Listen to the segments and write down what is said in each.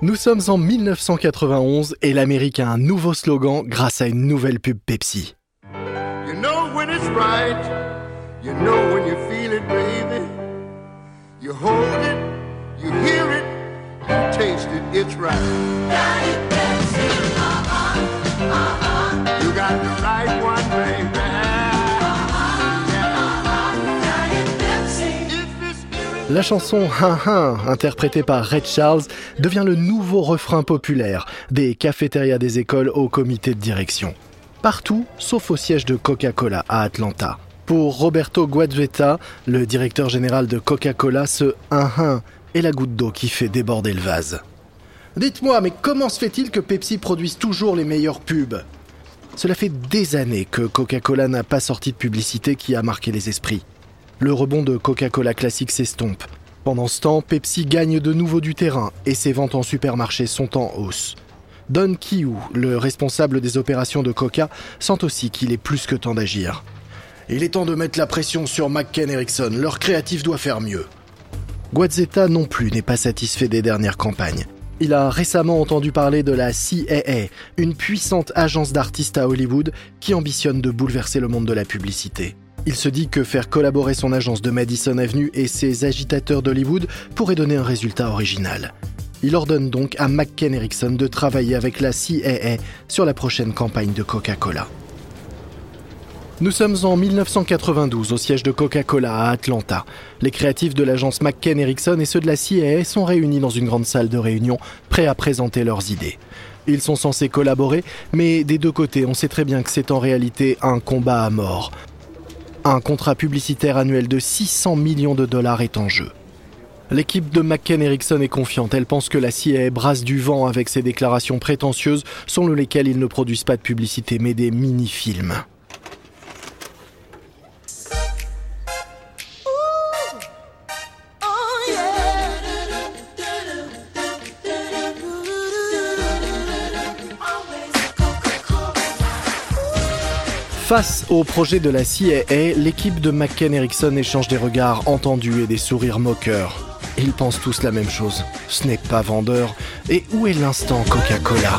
Nous sommes en 1991 et l'Amérique a un nouveau slogan grâce à une nouvelle pub Pepsi. You know when it's right, you know when you feel it, baby. You hold it, you hear it, you taste it, it's right. You got the right one, baby. La chanson Hein Hein, interprétée par Red Charles, devient le nouveau refrain populaire des cafétérias des écoles au comité de direction. Partout, sauf au siège de Coca-Cola à Atlanta. Pour Roberto Guadzetta, le directeur général de Coca-Cola, ce Hein Hein est la goutte d'eau qui fait déborder le vase. Dites-moi, mais comment se fait-il que Pepsi produise toujours les meilleures pubs? Cela fait des années que Coca-Cola n'a pas sorti de publicité qui a marqué les esprits. Le rebond de Coca-Cola classique s'estompe. Pendant ce temps, Pepsi gagne de nouveau du terrain et ses ventes en supermarché sont en hausse. Don Kiyu, le responsable des opérations de Coca, sent aussi qu'il est plus que temps d'agir. Il est temps de mettre la pression sur McKen Erickson, leur créatif doit faire mieux. Guadzetta non plus n'est pas satisfait des dernières campagnes. Il a récemment entendu parler de la CAA, une puissante agence d'artistes à Hollywood qui ambitionne de bouleverser le monde de la publicité. Il se dit que faire collaborer son agence de Madison Avenue et ses agitateurs d'Hollywood pourrait donner un résultat original. Il ordonne donc à McKen Erickson de travailler avec la CAA sur la prochaine campagne de Coca-Cola. Nous sommes en 1992 au siège de Coca-Cola à Atlanta. Les créatifs de l'agence McKen Erickson et ceux de la CAA sont réunis dans une grande salle de réunion, prêts à présenter leurs idées. Ils sont censés collaborer, mais des deux côtés, on sait très bien que c'est en réalité un combat à mort. Un contrat publicitaire annuel de 600 millions de dollars est en jeu. L'équipe de McKen Erickson est confiante. Elle pense que la CIA brasse du vent avec ses déclarations prétentieuses selon lesquelles ils ne produisent pas de publicité mais des mini-films. Face au projet de la CIA, l'équipe de McKen Erickson échange des regards entendus et des sourires moqueurs. Ils pensent tous la même chose. Ce n'est pas vendeur. Et où est l'instant Coca-Cola?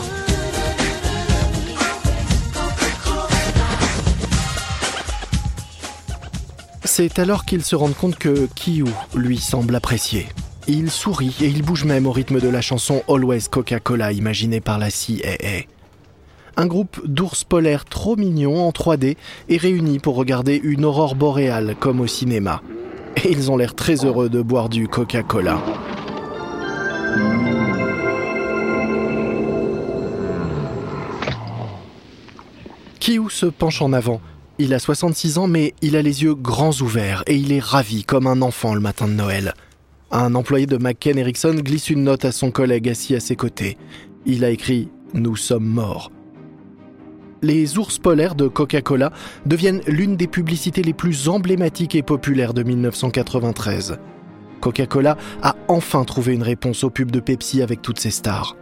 C'est alors qu'ils se rendent compte que Kiyu, lui, semble apprécier. Il sourit et il bouge même au rythme de la chanson Always Coca-Cola imaginée par la CIA. Un groupe d'ours polaires trop mignons en 3D est réuni pour regarder une aurore boréale comme au cinéma. Et ils ont l'air très heureux de boire du Coca-Cola. Kiyu se penche en avant. Il a 66 ans mais il a les yeux grands ouverts et il est ravi comme un enfant le matin de Noël. Un employé de McKen Erickson glisse une note à son collègue assis à ses côtés. Il a écrit Nous sommes morts. Les ours polaires de Coca-Cola deviennent l'une des publicités les plus emblématiques et populaires de 1993. Coca-Cola a enfin trouvé une réponse aux pubs de Pepsi avec toutes ses stars.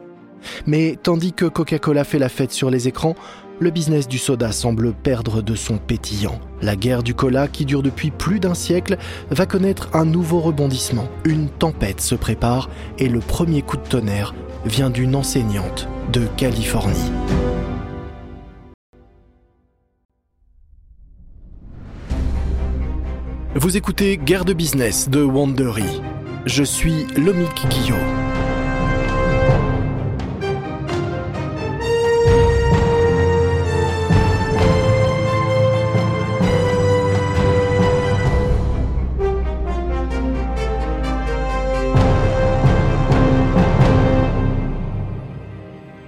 Mais tandis que Coca-Cola fait la fête sur les écrans, le business du soda semble perdre de son pétillant. La guerre du cola, qui dure depuis plus d'un siècle, va connaître un nouveau rebondissement. Une tempête se prépare et le premier coup de tonnerre vient d'une enseignante de Californie. Vous écoutez Guerre de business de Wandery. Je suis Lomik Guillot.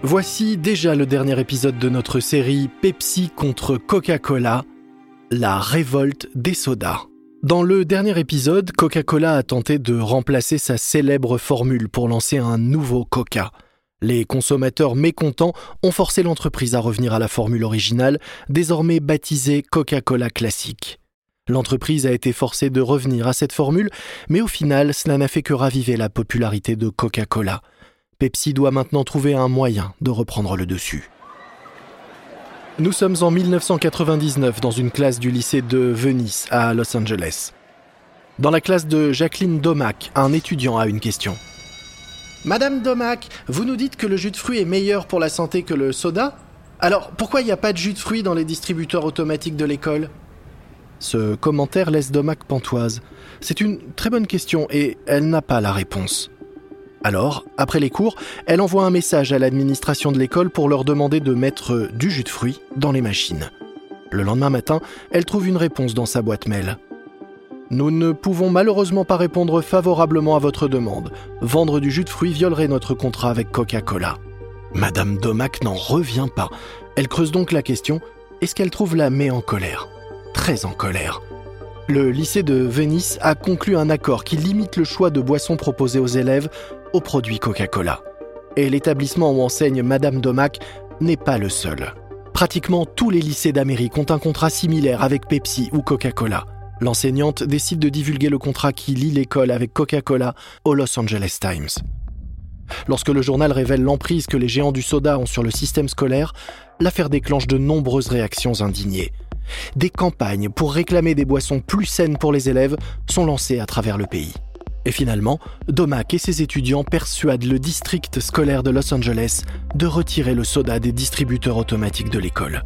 Voici déjà le dernier épisode de notre série Pepsi contre Coca-Cola, la révolte des sodas. Dans le dernier épisode, Coca-Cola a tenté de remplacer sa célèbre formule pour lancer un nouveau Coca. Les consommateurs mécontents ont forcé l'entreprise à revenir à la formule originale, désormais baptisée Coca-Cola classique. L'entreprise a été forcée de revenir à cette formule, mais au final, cela n'a fait que raviver la popularité de Coca-Cola. Pepsi doit maintenant trouver un moyen de reprendre le dessus. Nous sommes en 1999 dans une classe du lycée de Venice à Los Angeles. Dans la classe de Jacqueline Domac, un étudiant a une question. Madame Domac, vous nous dites que le jus de fruits est meilleur pour la santé que le soda Alors pourquoi il n'y a pas de jus de fruits dans les distributeurs automatiques de l'école? Ce commentaire laisse Domac pantoise. C'est une très bonne question et elle n'a pas la réponse. Alors, après les cours, elle envoie un message à l'administration de l'école pour leur demander de mettre du jus de fruits dans les machines. Le lendemain matin, elle trouve une réponse dans sa boîte mail. Nous ne pouvons malheureusement pas répondre favorablement à votre demande. Vendre du jus de fruits violerait notre contrat avec Coca-Cola. Madame Domac n'en revient pas. Elle creuse donc la question est-ce qu'elle trouve la met en colère? Très en colère. Le lycée de Venise a conclu un accord qui limite le choix de boissons proposées aux élèves aux produits Coca-Cola. Et l'établissement où enseigne Madame Domac n'est pas le seul. Pratiquement tous les lycées d'Amérique ont un contrat similaire avec Pepsi ou Coca-Cola. L'enseignante décide de divulguer le contrat qui lie l'école avec Coca-Cola au Los Angeles Times. Lorsque le journal révèle l'emprise que les géants du soda ont sur le système scolaire, l'affaire déclenche de nombreuses réactions indignées. Des campagnes pour réclamer des boissons plus saines pour les élèves sont lancées à travers le pays. Et finalement, Domac et ses étudiants persuadent le district scolaire de Los Angeles de retirer le soda des distributeurs automatiques de l'école.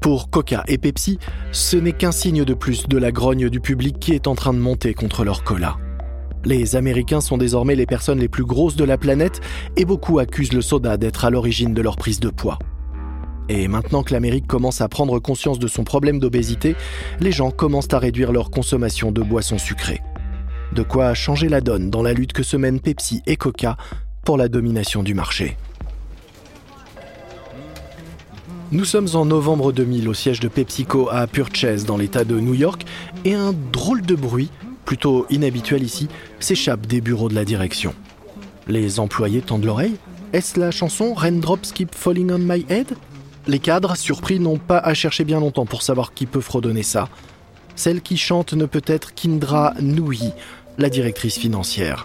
Pour Coca et Pepsi, ce n'est qu'un signe de plus de la grogne du public qui est en train de monter contre leur cola. Les Américains sont désormais les personnes les plus grosses de la planète et beaucoup accusent le soda d'être à l'origine de leur prise de poids. Et maintenant que l'Amérique commence à prendre conscience de son problème d'obésité, les gens commencent à réduire leur consommation de boissons sucrées. De quoi changer la donne dans la lutte que se mènent Pepsi et Coca pour la domination du marché. Nous sommes en novembre 2000 au siège de PepsiCo à Purchase dans l'état de New York et un drôle de bruit, plutôt inhabituel ici, s'échappe des bureaux de la direction. Les employés tendent l'oreille Est-ce la chanson Raindrops Keep Falling on My Head? Les cadres, surpris, n'ont pas à chercher bien longtemps pour savoir qui peut fredonner ça. Celle qui chante ne peut être qu'Indra Nui, la directrice financière.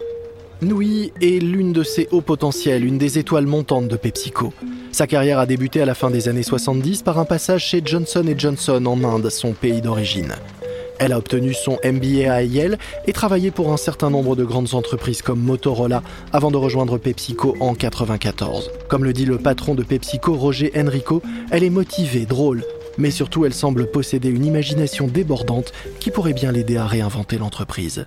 Nui est l'une de ses hauts potentiels, une des étoiles montantes de PepsiCo. Sa carrière a débuté à la fin des années 70 par un passage chez Johnson Johnson en Inde, son pays d'origine. Elle a obtenu son MBA à Yale et travaillé pour un certain nombre de grandes entreprises comme Motorola avant de rejoindre PepsiCo en 1994. Comme le dit le patron de PepsiCo, Roger Enrico, elle est motivée, drôle, mais surtout elle semble posséder une imagination débordante qui pourrait bien l'aider à réinventer l'entreprise.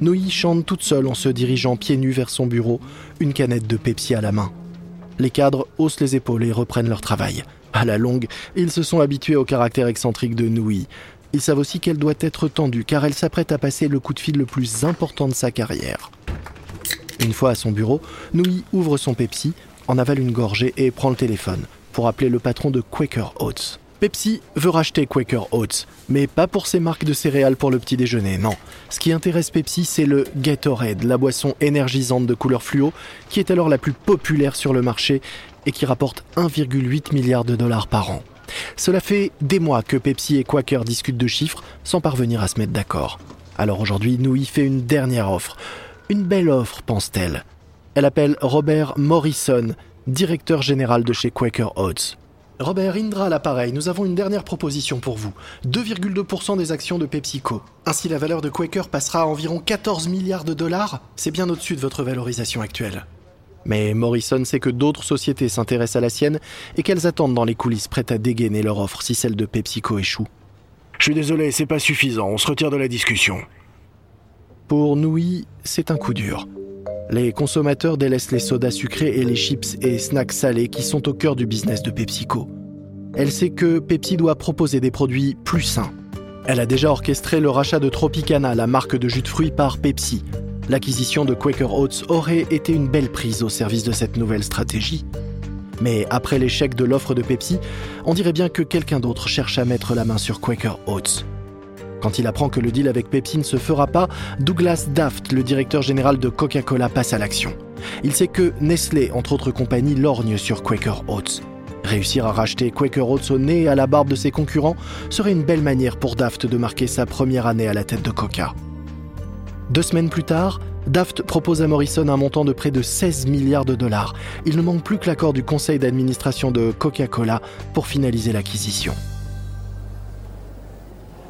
Noï chante toute seule en se dirigeant pieds nus vers son bureau, une canette de Pepsi à la main. Les cadres haussent les épaules et reprennent leur travail. À la longue, ils se sont habitués au caractère excentrique de Noui. Ils savent aussi qu'elle doit être tendue car elle s'apprête à passer le coup de fil le plus important de sa carrière. Une fois à son bureau, Noui ouvre son Pepsi, en avale une gorgée et prend le téléphone pour appeler le patron de Quaker Oats. Pepsi veut racheter Quaker Oats, mais pas pour ses marques de céréales pour le petit déjeuner, non. Ce qui intéresse Pepsi, c'est le Gatorade, la boisson énergisante de couleur fluo, qui est alors la plus populaire sur le marché et qui rapporte 1,8 milliard de dollars par an. Cela fait des mois que Pepsi et Quaker discutent de chiffres sans parvenir à se mettre d'accord. Alors aujourd'hui, y fait une dernière offre. Une belle offre, pense-t-elle. Elle appelle Robert Morrison, directeur général de chez Quaker Oats. Robert Indra à l'appareil, nous avons une dernière proposition pour vous. 2,2% des actions de PepsiCo. Ainsi, la valeur de Quaker passera à environ 14 milliards de dollars. C'est bien au-dessus de votre valorisation actuelle. Mais Morrison sait que d'autres sociétés s'intéressent à la sienne et qu'elles attendent dans les coulisses prêtes à dégainer leur offre si celle de PepsiCo échoue. Je suis désolé, c'est pas suffisant, on se retire de la discussion. Pour Nui, c'est un coup dur. Les consommateurs délaissent les sodas sucrés et les chips et snacks salés qui sont au cœur du business de PepsiCo. Elle sait que Pepsi doit proposer des produits plus sains. Elle a déjà orchestré le rachat de Tropicana, la marque de jus de fruits, par Pepsi. L'acquisition de Quaker Oats aurait été une belle prise au service de cette nouvelle stratégie. Mais après l'échec de l'offre de Pepsi, on dirait bien que quelqu'un d'autre cherche à mettre la main sur Quaker Oats. Quand il apprend que le deal avec Pepsi ne se fera pas, Douglas Daft, le directeur général de Coca-Cola, passe à l'action. Il sait que Nestlé, entre autres compagnies, lorgne sur Quaker Oats. Réussir à racheter Quaker Oats au nez et à la barbe de ses concurrents serait une belle manière pour Daft de marquer sa première année à la tête de Coca. Deux semaines plus tard, Daft propose à Morrison un montant de près de 16 milliards de dollars. Il ne manque plus que l'accord du conseil d'administration de Coca-Cola pour finaliser l'acquisition.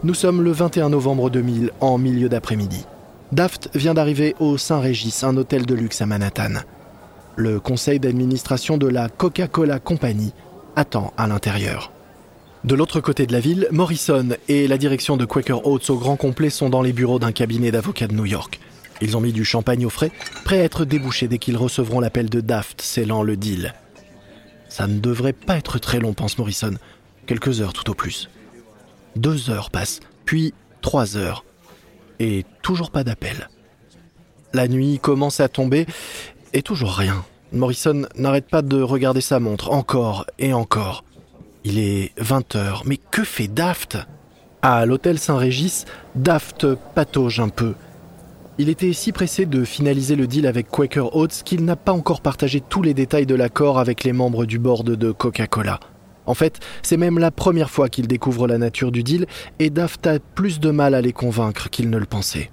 Nous sommes le 21 novembre 2000, en milieu d'après-midi. Daft vient d'arriver au Saint-Régis, un hôtel de luxe à Manhattan. Le conseil d'administration de la Coca-Cola Company attend à l'intérieur. De l'autre côté de la ville, Morrison et la direction de Quaker Oats au grand complet sont dans les bureaux d'un cabinet d'avocats de New York. Ils ont mis du champagne au frais, prêts à être débouchés dès qu'ils recevront l'appel de Daft scellant le deal. Ça ne devrait pas être très long, pense Morrison. Quelques heures tout au plus. Deux heures passent, puis trois heures. Et toujours pas d'appel. La nuit commence à tomber et toujours rien. Morrison n'arrête pas de regarder sa montre, encore et encore. Il est 20 heures, mais que fait Daft? À l'hôtel Saint-Régis, Daft patauge un peu. Il était si pressé de finaliser le deal avec Quaker Oats qu'il n'a pas encore partagé tous les détails de l'accord avec les membres du board de Coca-Cola. En fait, c'est même la première fois qu'il découvre la nature du deal et Daft a plus de mal à les convaincre qu'il ne le pensait.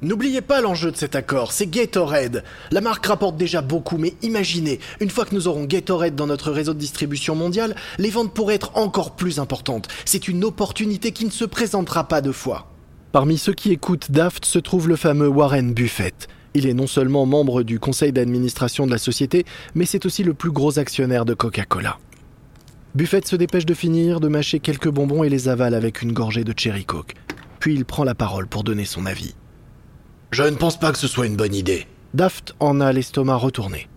N'oubliez pas l'enjeu de cet accord, c'est Gatorade. La marque rapporte déjà beaucoup, mais imaginez, une fois que nous aurons Gatorade dans notre réseau de distribution mondiale, les ventes pourraient être encore plus importantes. C'est une opportunité qui ne se présentera pas deux fois. Parmi ceux qui écoutent Daft se trouve le fameux Warren Buffett. Il est non seulement membre du conseil d'administration de la société, mais c'est aussi le plus gros actionnaire de Coca-Cola. Buffett se dépêche de finir, de mâcher quelques bonbons et les avale avec une gorgée de cherry coke. Puis il prend la parole pour donner son avis. Je ne pense pas que ce soit une bonne idée. Daft en a l'estomac retourné.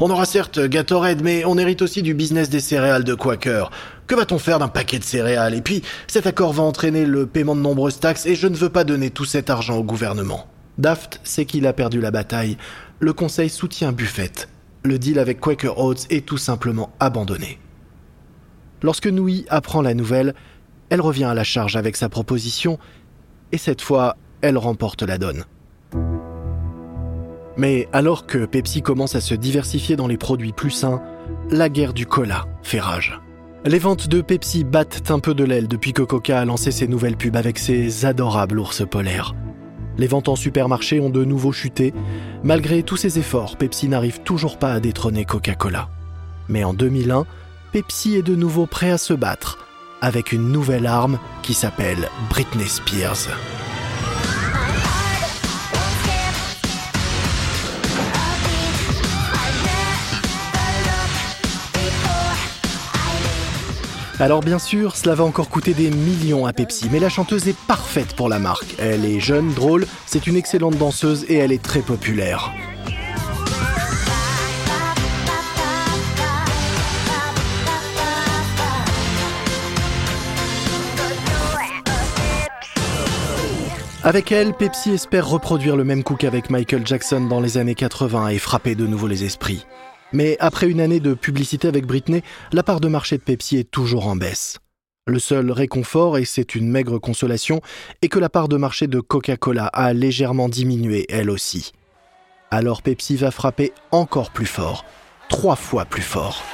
On aura certes Gatorade, mais on hérite aussi du business des céréales de Quaker. Que va-t-on faire d'un paquet de céréales? Et puis, cet accord va entraîner le paiement de nombreuses taxes et je ne veux pas donner tout cet argent au gouvernement. Daft sait qu'il a perdu la bataille. Le conseil soutient Buffett. Le deal avec Quaker Oats est tout simplement abandonné. Lorsque Nui apprend la nouvelle, elle revient à la charge avec sa proposition et cette fois, elle remporte la donne. Mais alors que Pepsi commence à se diversifier dans les produits plus sains, la guerre du cola fait rage. Les ventes de Pepsi battent un peu de l'aile depuis que Coca a lancé ses nouvelles pubs avec ses adorables ours polaires. Les ventes en supermarché ont de nouveau chuté. Malgré tous ses efforts, Pepsi n'arrive toujours pas à détrôner Coca-Cola. Mais en 2001, Pepsi est de nouveau prêt à se battre avec une nouvelle arme qui s'appelle Britney Spears. Alors bien sûr, cela va encore coûter des millions à Pepsi, mais la chanteuse est parfaite pour la marque. Elle est jeune, drôle, c'est une excellente danseuse et elle est très populaire. Avec elle, Pepsi espère reproduire le même coup qu'avec Michael Jackson dans les années 80 et frapper de nouveau les esprits. Mais après une année de publicité avec Britney, la part de marché de Pepsi est toujours en baisse. Le seul réconfort, et c'est une maigre consolation, est que la part de marché de Coca-Cola a légèrement diminué elle aussi. Alors Pepsi va frapper encore plus fort, trois fois plus fort.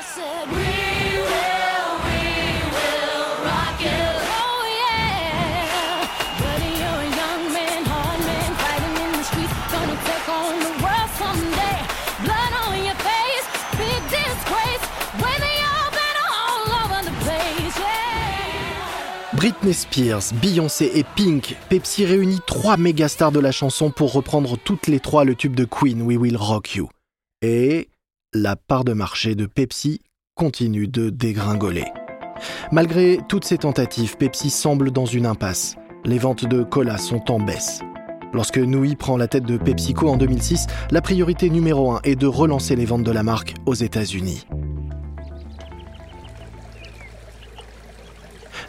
Britney Spears, Beyoncé et Pink, Pepsi réunit trois méga stars de la chanson pour reprendre toutes les trois le tube de Queen, We Will Rock You. Et la part de marché de Pepsi continue de dégringoler. Malgré toutes ces tentatives, Pepsi semble dans une impasse. Les ventes de cola sont en baisse. Lorsque Nui prend la tête de PepsiCo en 2006, la priorité numéro un est de relancer les ventes de la marque aux États-Unis.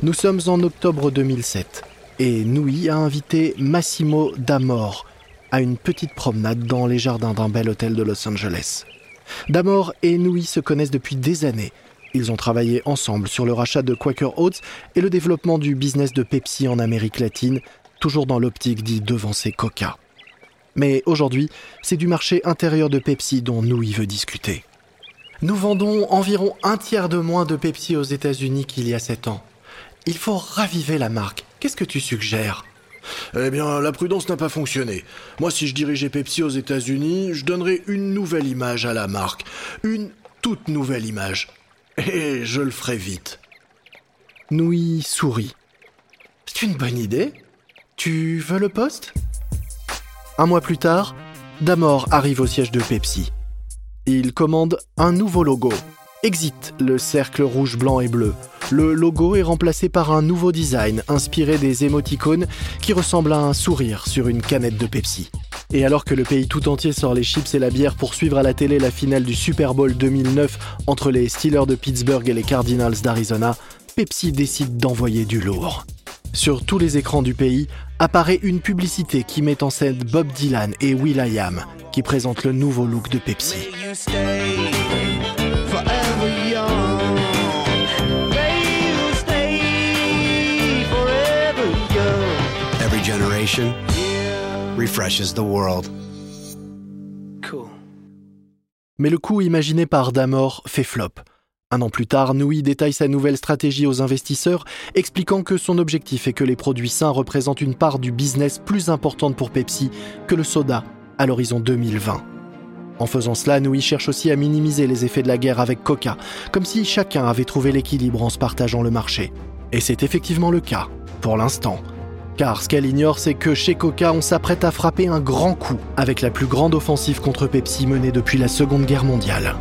Nous sommes en octobre 2007 et Nui a invité Massimo D'Amor à une petite promenade dans les jardins d'un bel hôtel de Los Angeles. D'Amor et Nui se connaissent depuis des années. Ils ont travaillé ensemble sur le rachat de Quaker Oats et le développement du business de Pepsi en Amérique latine, toujours dans l'optique d'y devancer Coca. Mais aujourd'hui, c'est du marché intérieur de Pepsi dont Nui veut discuter. Nous vendons environ un tiers de moins de Pepsi aux États-Unis qu'il y a sept ans. Il faut raviver la marque. Qu'est-ce que tu suggères? Eh bien, la prudence n'a pas fonctionné. Moi, si je dirigeais Pepsi aux États-Unis, je donnerais une nouvelle image à la marque. Une toute nouvelle image. Et je le ferai vite. Nui sourit. C'est une bonne idée. Tu veux le poste? Un mois plus tard, Damor arrive au siège de Pepsi. Il commande un nouveau logo. Exit le cercle rouge, blanc et bleu. Le logo est remplacé par un nouveau design inspiré des émoticônes qui ressemble à un sourire sur une canette de Pepsi. Et alors que le pays tout entier sort les chips et la bière pour suivre à la télé la finale du Super Bowl 2009 entre les Steelers de Pittsburgh et les Cardinals d'Arizona, Pepsi décide d'envoyer du lourd. Sur tous les écrans du pays apparaît une publicité qui met en scène Bob Dylan et will.i.am, qui présentent le nouveau look de Pepsi. Every generation refreshes the world. Mais le coup imaginé par Damor fait flop. Un an plus tard, Nui détaille sa nouvelle stratégie aux investisseurs, expliquant que son objectif est que les produits sains représentent une part du business plus importante pour Pepsi que le soda à l'horizon 2020. En faisant cela, Nui cherche aussi à minimiser les effets de la guerre avec Coca, comme si chacun avait trouvé l'équilibre en se partageant le marché. Et c'est effectivement le cas, pour l'instant. Car ce qu'elle ignore, c'est que chez Coca, on s'apprête à frapper un grand coup avec la plus grande offensive contre Pepsi menée depuis la Seconde Guerre mondiale.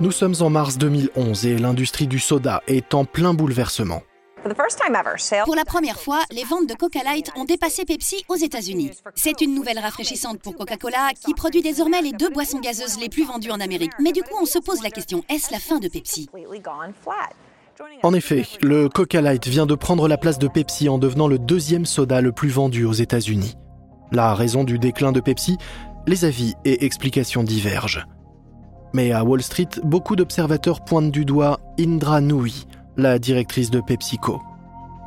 Nous sommes en mars 2011 et l'industrie du soda est en plein bouleversement. Pour la première fois, les ventes de Coca Light ont dépassé Pepsi aux États-Unis. C'est une nouvelle rafraîchissante pour Coca-Cola qui produit désormais les deux boissons gazeuses les plus vendues en Amérique. Mais du coup, on se pose la question est-ce la fin de Pepsi? En effet, le Coca Light vient de prendre la place de Pepsi en devenant le deuxième soda le plus vendu aux États-Unis. La raison du déclin de Pepsi? Les avis et explications divergent. Mais à Wall Street, beaucoup d'observateurs pointent du doigt Indra Nui, la directrice de PepsiCo.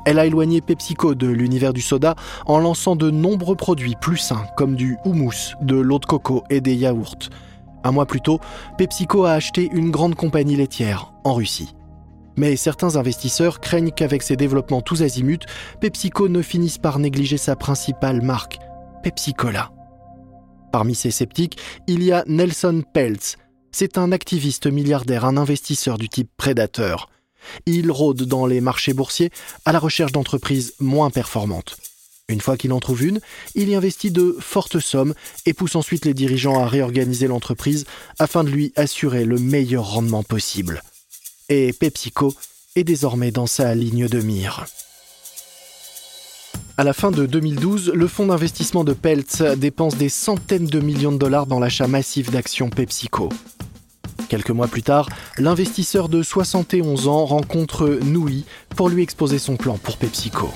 Elle a éloigné PepsiCo de l'univers du soda en lançant de nombreux produits plus sains, comme du houmous, de l'eau de coco et des yaourts. Un mois plus tôt, PepsiCo a acheté une grande compagnie laitière en Russie. Mais certains investisseurs craignent qu'avec ses développements tous azimuts, PepsiCo ne finisse par négliger sa principale marque, PepsiCola. Parmi ces sceptiques, il y a Nelson Peltz, c'est un activiste milliardaire, un investisseur du type prédateur. Il rôde dans les marchés boursiers à la recherche d'entreprises moins performantes. Une fois qu'il en trouve une, il y investit de fortes sommes et pousse ensuite les dirigeants à réorganiser l'entreprise afin de lui assurer le meilleur rendement possible. Et PepsiCo est désormais dans sa ligne de mire. À la fin de 2012, le fonds d'investissement de Peltz dépense des centaines de millions de dollars dans l'achat massif d'actions PepsiCo. Quelques mois plus tard, l'investisseur de 71 ans rencontre Nui pour lui exposer son plan pour PepsiCo.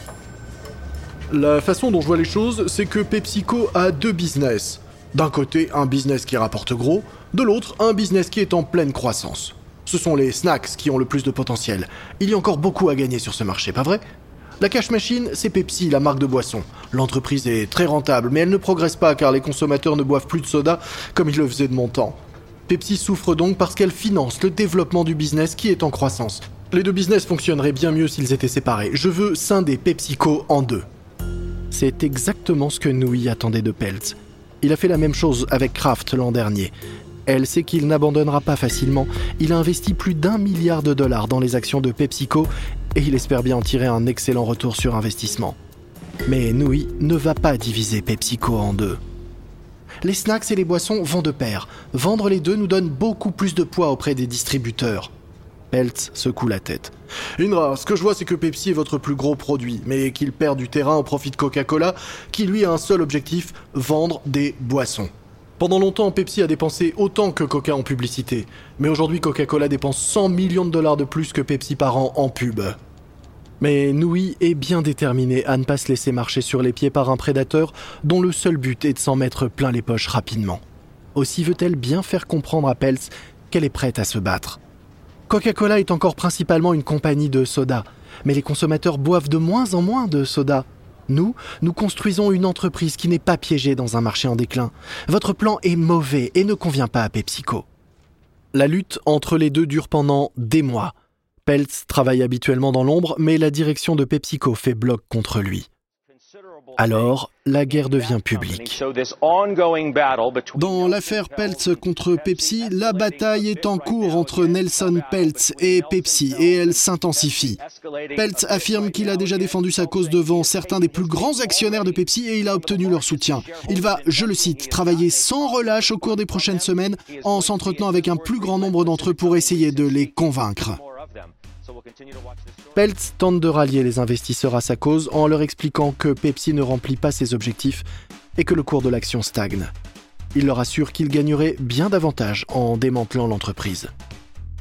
La façon dont je vois les choses, c'est que PepsiCo a deux business. D'un côté, un business qui rapporte gros, de l'autre, un business qui est en pleine croissance. Ce sont les snacks qui ont le plus de potentiel. Il y a encore beaucoup à gagner sur ce marché, pas vrai? La cash machine, c'est Pepsi, la marque de boisson. L'entreprise est très rentable, mais elle ne progresse pas car les consommateurs ne boivent plus de soda comme ils le faisaient de mon temps. Pepsi souffre donc parce qu'elle finance le développement du business qui est en croissance. Les deux business fonctionneraient bien mieux s'ils étaient séparés. Je veux scinder PepsiCo en deux. C'est exactement ce que Nui attendait de Peltz. Il a fait la même chose avec Kraft l'an dernier. Elle sait qu'il n'abandonnera pas facilement. Il a investi plus d'un milliard de dollars dans les actions de PepsiCo et il espère bien en tirer un excellent retour sur investissement. Mais Nui ne va pas diviser PepsiCo en deux les snacks et les boissons vont de pair. Vendre les deux nous donne beaucoup plus de poids auprès des distributeurs. Peltz secoue la tête. Indra, ce que je vois, c'est que Pepsi est votre plus gros produit, mais qu'il perd du terrain au profit de Coca-Cola, qui lui a un seul objectif vendre des boissons. Pendant longtemps, Pepsi a dépensé autant que Coca en publicité, mais aujourd'hui, Coca-Cola dépense 100 millions de dollars de plus que Pepsi par an en pub. Mais Nui est bien déterminé à ne pas se laisser marcher sur les pieds par un prédateur dont le seul but est de s'en mettre plein les poches rapidement. Aussi veut-elle bien faire comprendre à Peltz qu'elle est prête à se battre. Coca-Cola est encore principalement une compagnie de soda, mais les consommateurs boivent de moins en moins de soda. Nous, nous construisons une entreprise qui n'est pas piégée dans un marché en déclin. Votre plan est mauvais et ne convient pas à PepsiCo. La lutte entre les deux dure pendant des mois. Peltz travaille habituellement dans l'ombre, mais la direction de PepsiCo fait bloc contre lui. Alors, la guerre devient publique. Dans l'affaire Peltz contre Pepsi, la bataille est en cours entre Nelson Peltz et Pepsi et elle s'intensifie. Peltz affirme qu'il a déjà défendu sa cause devant certains des plus grands actionnaires de Pepsi et il a obtenu leur soutien. Il va, je le cite, travailler sans relâche au cours des prochaines semaines en s'entretenant avec un plus grand nombre d'entre eux pour essayer de les convaincre. Peltz tente de rallier les investisseurs à sa cause en leur expliquant que Pepsi ne remplit pas ses objectifs et que le cours de l'action stagne. Il leur assure qu'il gagnerait bien davantage en démantelant l'entreprise.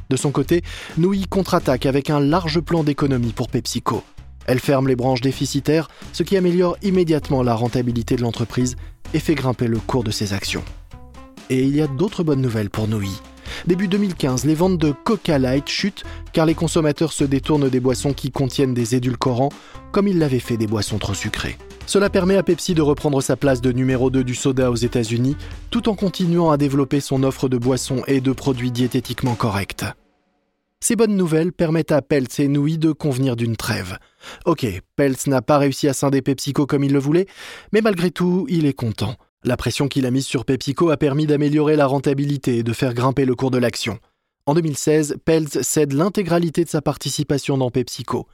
De son côté, Nui contre-attaque avec un large plan d'économie pour PepsiCo. Elle ferme les branches déficitaires, ce qui améliore immédiatement la rentabilité de l'entreprise et fait grimper le cours de ses actions. Et il y a d'autres bonnes nouvelles pour Nui. Début 2015, les ventes de Coca Light chutent car les consommateurs se détournent des boissons qui contiennent des édulcorants, comme ils l'avaient fait des boissons trop sucrées. Cela permet à Pepsi de reprendre sa place de numéro 2 du soda aux États-Unis, tout en continuant à développer son offre de boissons et de produits diététiquement corrects. Ces bonnes nouvelles permettent à Peltz et Nui de convenir d'une trêve. Ok, Peltz n'a pas réussi à scinder PepsiCo comme il le voulait, mais malgré tout, il est content. La pression qu'il a mise sur PepsiCo a permis d'améliorer la rentabilité et de faire grimper le cours de l'action. En 2016, Peltz cède l'intégralité de sa participation dans PepsiCo.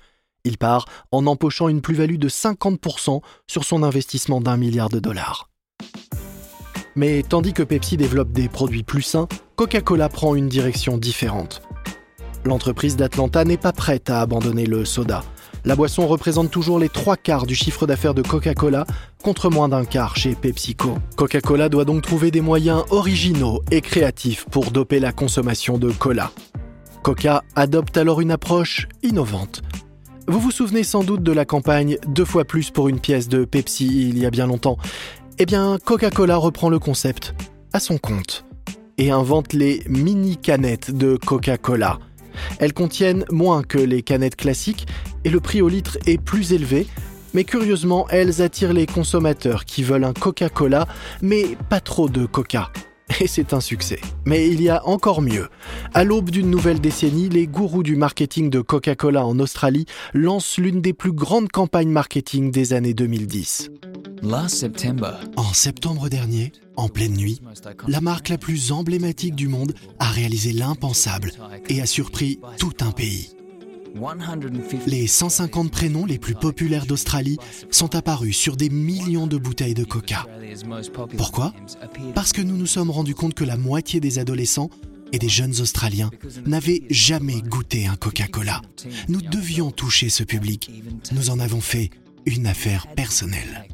Il part en empochant une plus-value de 50% sur son investissement d'un milliard de dollars. Mais tandis que Pepsi développe des produits plus sains, Coca-Cola prend une direction différente. L'entreprise d'Atlanta n'est pas prête à abandonner le soda. La boisson représente toujours les trois quarts du chiffre d'affaires de Coca-Cola, contre moins d'un quart chez PepsiCo. Coca-Cola doit donc trouver des moyens originaux et créatifs pour doper la consommation de cola. Coca adopte alors une approche innovante. Vous vous souvenez sans doute de la campagne Deux fois plus pour une pièce de Pepsi il y a bien longtemps. Eh bien, Coca-Cola reprend le concept à son compte et invente les mini canettes de Coca-Cola. Elles contiennent moins que les canettes classiques et le prix au litre est plus élevé, mais curieusement, elles attirent les consommateurs qui veulent un Coca-Cola, mais pas trop de Coca. Et c'est un succès. Mais il y a encore mieux. À l'aube d'une nouvelle décennie, les gourous du marketing de Coca-Cola en Australie lancent l'une des plus grandes campagnes marketing des années 2010. En septembre dernier, en pleine nuit, la marque la plus emblématique du monde a réalisé l'impensable et a surpris tout un pays. Les 150 prénoms les plus populaires d'Australie sont apparus sur des millions de bouteilles de coca. Pourquoi? Parce que nous nous sommes rendus compte que la moitié des adolescents et des jeunes Australiens n'avaient jamais goûté un Coca-Cola. Nous devions toucher ce public. Nous en avons fait une affaire personnelle.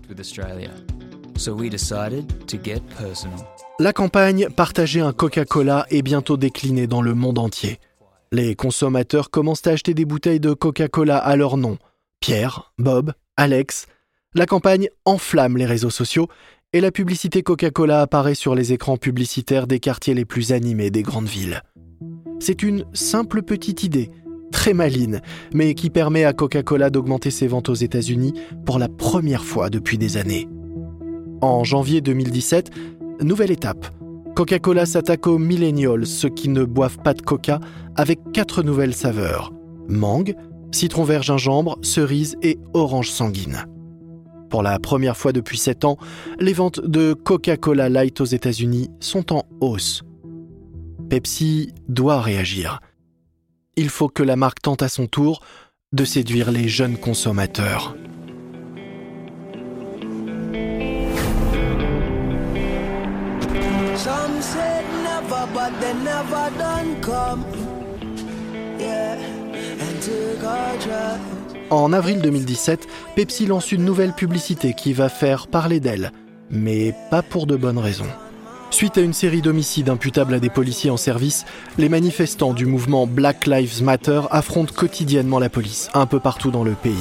La campagne Partager un Coca-Cola est bientôt déclinée dans le monde entier. Les consommateurs commencent à acheter des bouteilles de Coca-Cola à leur nom. Pierre, Bob, Alex. La campagne enflamme les réseaux sociaux et la publicité Coca-Cola apparaît sur les écrans publicitaires des quartiers les plus animés des grandes villes. C'est une simple petite idée, très maline, mais qui permet à Coca-Cola d'augmenter ses ventes aux États-Unis pour la première fois depuis des années. En janvier 2017, nouvelle étape. Coca-Cola s'attaque aux millennials, ceux qui ne boivent pas de coca, avec quatre nouvelles saveurs. Mangue, citron vert gingembre, cerise et orange sanguine. Pour la première fois depuis 7 ans, les ventes de Coca-Cola Light aux États-Unis sont en hausse. Pepsi doit réagir. Il faut que la marque tente à son tour de séduire les jeunes consommateurs. En avril 2017, Pepsi lance une nouvelle publicité qui va faire parler d'elle, mais pas pour de bonnes raisons. Suite à une série d'homicides imputables à des policiers en service, les manifestants du mouvement Black Lives Matter affrontent quotidiennement la police, un peu partout dans le pays.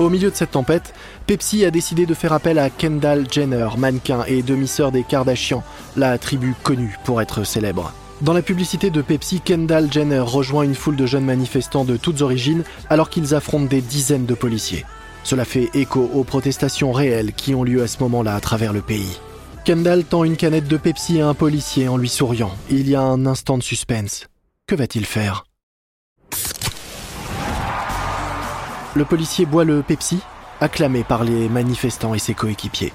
Au milieu de cette tempête, Pepsi a décidé de faire appel à Kendall Jenner, mannequin et demi-sœur des Kardashians, la tribu connue pour être célèbre. Dans la publicité de Pepsi, Kendall Jenner rejoint une foule de jeunes manifestants de toutes origines alors qu'ils affrontent des dizaines de policiers. Cela fait écho aux protestations réelles qui ont lieu à ce moment-là à travers le pays. Kendall tend une canette de Pepsi à un policier en lui souriant. Il y a un instant de suspense. Que va-t-il faire? Le policier boit le Pepsi, acclamé par les manifestants et ses coéquipiers.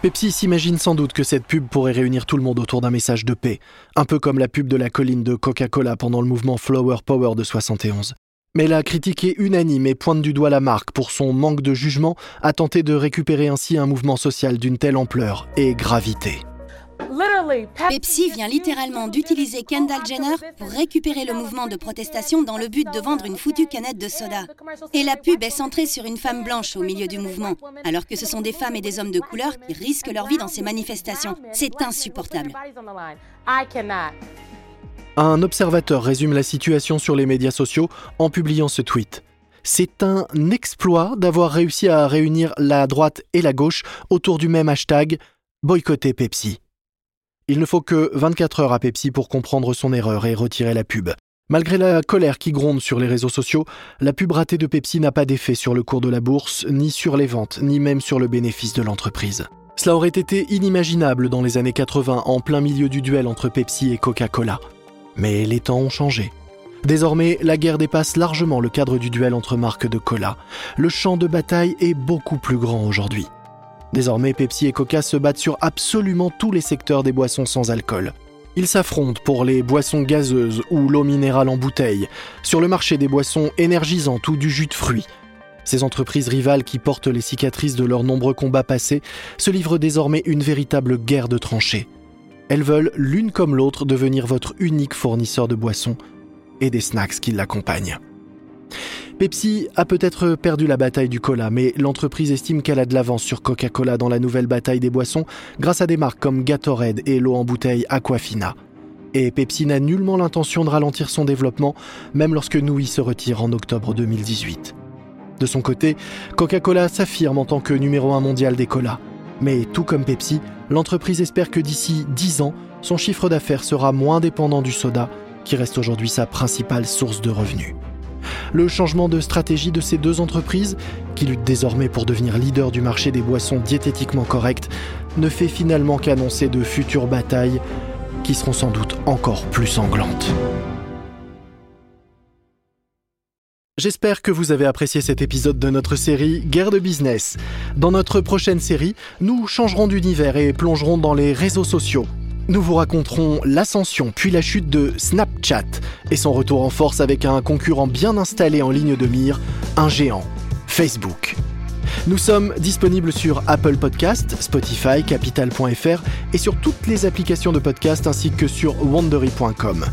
Pepsi s'imagine sans doute que cette pub pourrait réunir tout le monde autour d'un message de paix, un peu comme la pub de la colline de Coca-Cola pendant le mouvement Flower Power de 71. Mais la critique est unanime et pointe du doigt la marque pour son manque de jugement à tenter de récupérer ainsi un mouvement social d'une telle ampleur et gravité. Pepsi vient littéralement d'utiliser Kendall Jenner pour récupérer le mouvement de protestation dans le but de vendre une foutue canette de soda. Et la pub est centrée sur une femme blanche au milieu du mouvement, alors que ce sont des femmes et des hommes de couleur qui risquent leur vie dans ces manifestations. C'est insupportable. Un observateur résume la situation sur les médias sociaux en publiant ce tweet. C'est un exploit d'avoir réussi à réunir la droite et la gauche autour du même hashtag boycotter Pepsi. Il ne faut que 24 heures à Pepsi pour comprendre son erreur et retirer la pub. Malgré la colère qui gronde sur les réseaux sociaux, la pub ratée de Pepsi n'a pas d'effet sur le cours de la bourse, ni sur les ventes, ni même sur le bénéfice de l'entreprise. Cela aurait été inimaginable dans les années 80 en plein milieu du duel entre Pepsi et Coca-Cola. Mais les temps ont changé. Désormais, la guerre dépasse largement le cadre du duel entre marques de cola. Le champ de bataille est beaucoup plus grand aujourd'hui. Désormais, Pepsi et Coca se battent sur absolument tous les secteurs des boissons sans alcool. Ils s'affrontent pour les boissons gazeuses ou l'eau minérale en bouteille, sur le marché des boissons énergisantes ou du jus de fruits. Ces entreprises rivales qui portent les cicatrices de leurs nombreux combats passés se livrent désormais une véritable guerre de tranchées. Elles veulent l'une comme l'autre devenir votre unique fournisseur de boissons et des snacks qui l'accompagnent. Pepsi a peut-être perdu la bataille du cola, mais l'entreprise estime qu'elle a de l'avance sur Coca-Cola dans la nouvelle bataille des boissons grâce à des marques comme Gatorade et l'eau en bouteille Aquafina. Et Pepsi n'a nullement l'intention de ralentir son développement, même lorsque Nui se retire en octobre 2018. De son côté, Coca-Cola s'affirme en tant que numéro un mondial des colas. Mais tout comme Pepsi, l'entreprise espère que d'ici 10 ans, son chiffre d'affaires sera moins dépendant du soda, qui reste aujourd'hui sa principale source de revenus. Le changement de stratégie de ces deux entreprises, qui luttent désormais pour devenir leader du marché des boissons diététiquement correctes, ne fait finalement qu'annoncer de futures batailles qui seront sans doute encore plus sanglantes. J'espère que vous avez apprécié cet épisode de notre série Guerre de business. Dans notre prochaine série, nous changerons d'univers et plongerons dans les réseaux sociaux nous vous raconterons l'ascension puis la chute de Snapchat et son retour en force avec un concurrent bien installé en ligne de mire, un géant, Facebook. Nous sommes disponibles sur Apple Podcast, Spotify, Capital.fr et sur toutes les applications de podcast ainsi que sur wandery.com.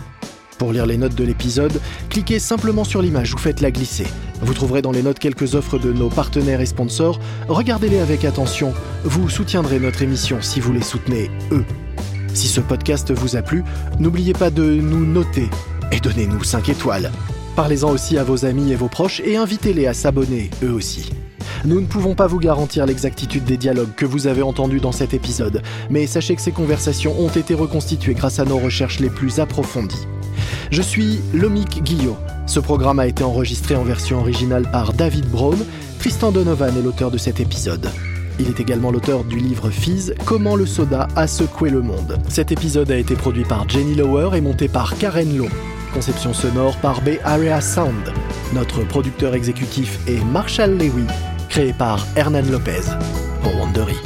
Pour lire les notes de l'épisode, cliquez simplement sur l'image ou faites-la glisser. Vous trouverez dans les notes quelques offres de nos partenaires et sponsors. Regardez-les avec attention. Vous soutiendrez notre émission si vous les soutenez, eux. Si ce podcast vous a plu, n'oubliez pas de nous noter et donnez-nous 5 étoiles. Parlez-en aussi à vos amis et vos proches et invitez-les à s'abonner, eux aussi. Nous ne pouvons pas vous garantir l'exactitude des dialogues que vous avez entendus dans cet épisode, mais sachez que ces conversations ont été reconstituées grâce à nos recherches les plus approfondies. Je suis Lomic Guillot. Ce programme a été enregistré en version originale par David Brown. Tristan Donovan est l'auteur de cet épisode. Il est également l'auteur du livre Fizz, Comment le soda a secoué le monde. Cet épisode a été produit par Jenny Lower et monté par Karen Lowe. Conception sonore par Bay Area Sound. Notre producteur exécutif est Marshall Lewy, créé par Hernan Lopez pour Wandery.